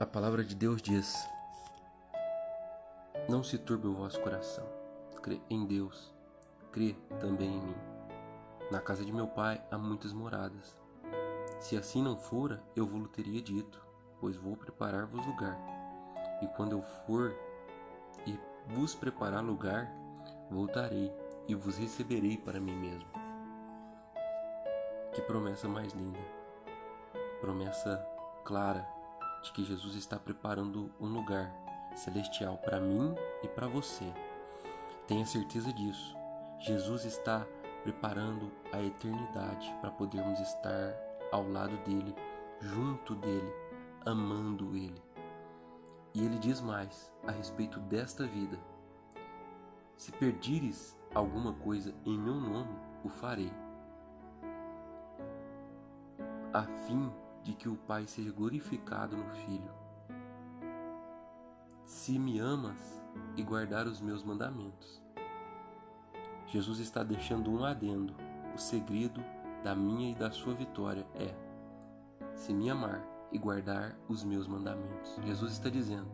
A palavra de Deus diz: Não se turbe o vosso coração. Crê em Deus, crê também em mim. Na casa de meu pai há muitas moradas. Se assim não fora, eu vos teria dito, pois vou preparar-vos lugar. E quando eu for e vos preparar lugar, voltarei e vos receberei para mim mesmo. Que promessa mais linda! Promessa clara de que Jesus está preparando um lugar celestial para mim e para você. Tenha certeza disso. Jesus está preparando a eternidade para podermos estar ao lado dele, junto dele, amando ele. E ele diz mais a respeito desta vida: Se perdires alguma coisa em meu nome, o farei, a fim de que o Pai seja glorificado no Filho. Se me amas e guardar os meus mandamentos. Jesus está deixando um adendo. O segredo da minha e da sua vitória é: se me amar e guardar os meus mandamentos. Jesus está dizendo: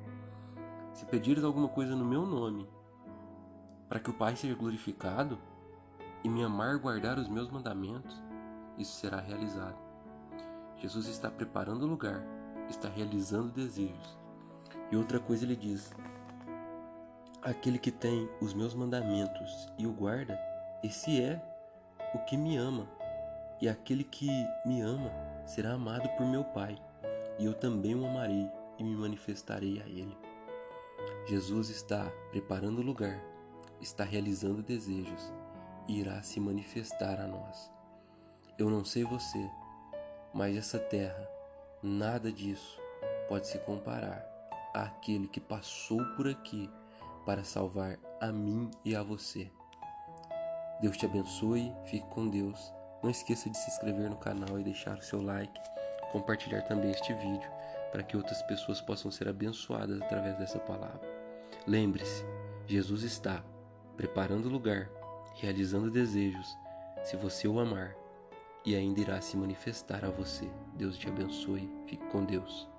se pedires alguma coisa no meu nome, para que o Pai seja glorificado, e me amar e guardar os meus mandamentos, isso será realizado. Jesus está preparando o lugar, está realizando desejos. E outra coisa ele diz: Aquele que tem os meus mandamentos e o guarda, esse é o que me ama. E aquele que me ama será amado por meu Pai, e eu também o amarei e me manifestarei a ele. Jesus está preparando o lugar, está realizando desejos e irá se manifestar a nós. Eu não sei você, mas essa terra, nada disso pode se comparar àquele que passou por aqui para salvar a mim e a você. Deus te abençoe, fique com Deus. Não esqueça de se inscrever no canal e deixar o seu like, compartilhar também este vídeo para que outras pessoas possam ser abençoadas através dessa palavra. Lembre-se, Jesus está preparando lugar, realizando desejos, se você o amar e ainda irá se manifestar a você. Deus te abençoe. Fique com Deus.